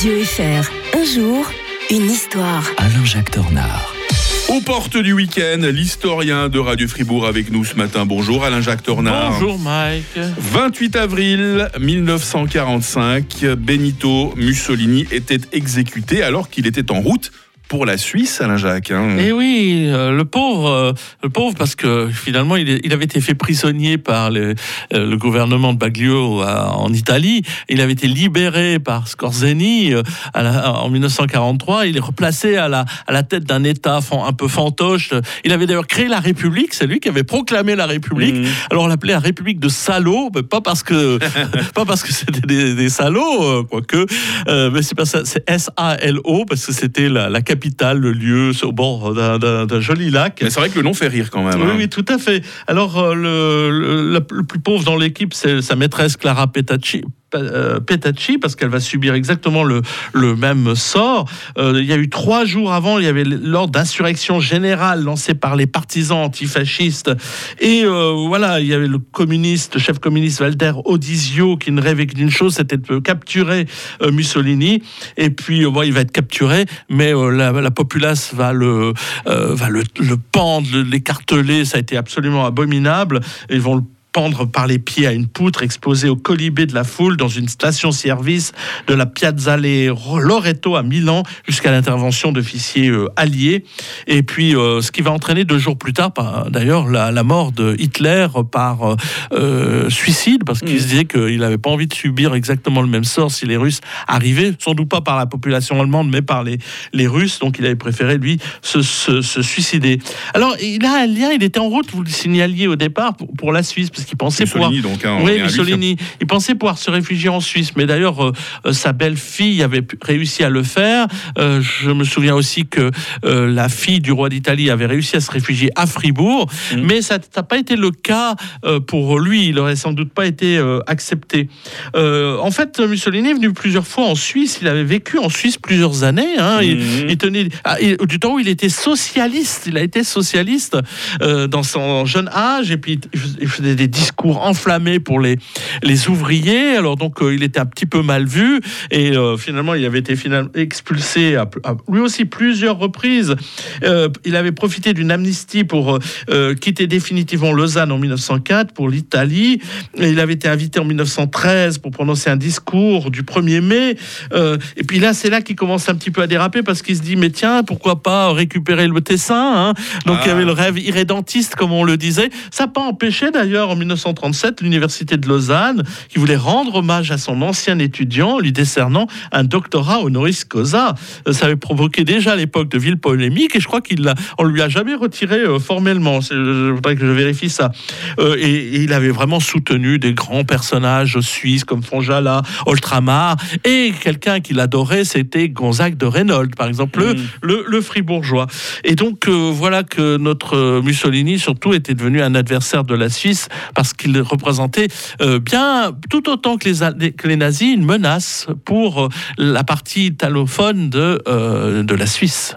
Radio FR. Un jour, une histoire. Alain-Jacques Tornard. Aux portes du week-end, l'historien de Radio Fribourg avec nous ce matin. Bonjour Alain-Jacques Tornard. Bonjour Mike. 28 avril 1945, Benito Mussolini était exécuté alors qu'il était en route pour la Suisse, Alain Jacques. Hein. Eh oui, euh, le pauvre, euh, le pauvre, parce que finalement, il, il avait été fait prisonnier par le, euh, le gouvernement de Baglio en Italie. Il avait été libéré par Scorzeni à la, en 1943. Il est replacé à la, à la tête d'un État un peu fantoche. Il avait d'ailleurs créé la République. C'est lui qui avait proclamé la République. Mmh. Alors on l'appelait la République de salauds, mais pas parce que pas parce que c'était des, des, salauds, quoique, mais c'est parce c'est S A L O parce que c'était la, la capitale le lieu au bord d'un joli lac. Mais c'est vrai que le nom fait rire quand même. Oui, hein. oui tout à fait. Alors, euh, le, le, le, plus pauvre dans l'équipe, c'est sa maîtresse Clara Petacci, Petacci parce qu'elle va subir exactement le, même sort. Euh, il y a eu trois jours avant, il y avait l'ordre d'insurrection générale lancé par les partisans antifascistes. Et euh, voilà, il y avait le communiste, chef communiste Walter Odisio qui ne rêvait que d'une chose, c'était de capturer euh, Mussolini. Et puis, bon, il va être capturé, mais euh, la, la, populace va euh, le pendre, l'écarteler. Ça a été absolument abominable. Ils vont le pendre par les pieds à une poutre exposée au colibé de la foule dans une station-service de la Piazzale Loreto à Milan jusqu'à l'intervention d'officiers euh, alliés. Et puis, euh, ce qui va entraîner deux jours plus tard, d'ailleurs, la, la, mort de Hitler par euh, suicide, parce qu'il mmh. se disait qu'il n'avait pas envie de subir exactement le même sort si les Russes arrivaient, sans doute pas par la population allemande, mais par les, les Russes. Donc, il avait préféré, lui, se, se, se, suicider. Alors, il a un lien, il était en route, vous le signaliez au départ, pour, pour la Suisse, parce qu'il pensait pouvoir... donc, hein, oui, Mussolini. Il pensait pouvoir se réfugier en Suisse, mais d'ailleurs, euh, sa belle-fille avait réussi à le faire. Euh, je me souviens aussi que euh, la fille du roi d'Italie avait réussi à se réfugier à Fribourg, mmh. mais ça n'a pas été le cas euh, pour lui. Il aurait sans doute pas été euh, accepté. en fait, Mussolini est venu plusieurs fois en Suisse. Il avait vécu en Suisse plusieurs années. Hein. Il, mmh. il, tenait ah, du temps où il était socialiste. Il a été socialiste dans son jeune âge, et puis il faisait des discours enflammés pour les, les ouvriers. Alors donc euh, il était un petit peu mal vu et euh, finalement il avait été finalement expulsé à, à, lui aussi plusieurs reprises. Euh, il avait profité d'une amnistie pour quitter définitivement Lausanne en 1904 pour l'Italie. Il avait été invité en 1913 pour prononcer un discours du 1er mai. Et puis là c'est là qu'il commence un petit peu à déraper parce qu'il se dit mais tiens pourquoi pas récupérer le Tessin. Hein? Donc ah. il y avait le rêve irrédentiste comme on le disait. Ça n'a pas empêché d'ailleurs 1937 l'université de Lausanne qui voulait rendre hommage à son ancien étudiant lui décernant un doctorat honoris causa. Ça avait provoqué déjà à l'époque de ville polémique et je crois qu'il on lui a jamais retiré euh, formellement. Je voudrais que je vérifie ça. Euh, et, et, il avait vraiment soutenu des grands personnages suisses comme Fonjala, Oltramar et quelqu'un qu'il adorait, c'était Gonzague de Reynold, par exemple, mmh. le, le, fribourgeois. Et donc euh, voilà que notre Mussolini surtout était devenu un adversaire de la Suisse parce qu'il représentait euh, bien tout autant que les, nazis une menace pour la partie italophone de, euh, de la Suisse.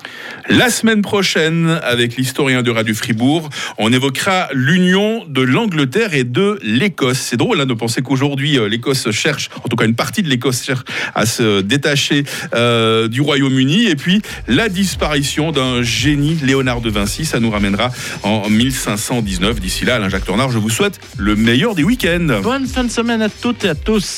La semaine prochaine, avec l'historien de Radio Fribourg, on évoquera l'union de l'Angleterre et de l'Écosse. C'est drôle hein, de penser qu'aujourd'hui, euh, l'Écosse cherche, en tout cas une partie de l'Écosse cherche à se détacher euh, du Royaume-Uni. Et puis, la disparition d'un génie, Léonard de Vinci, ça nous ramènera en 1519. D'ici là, Alain Jacques Tornard, je vous souhaite le meilleur des week-ends. Bonne fin de semaine à toutes et à tous.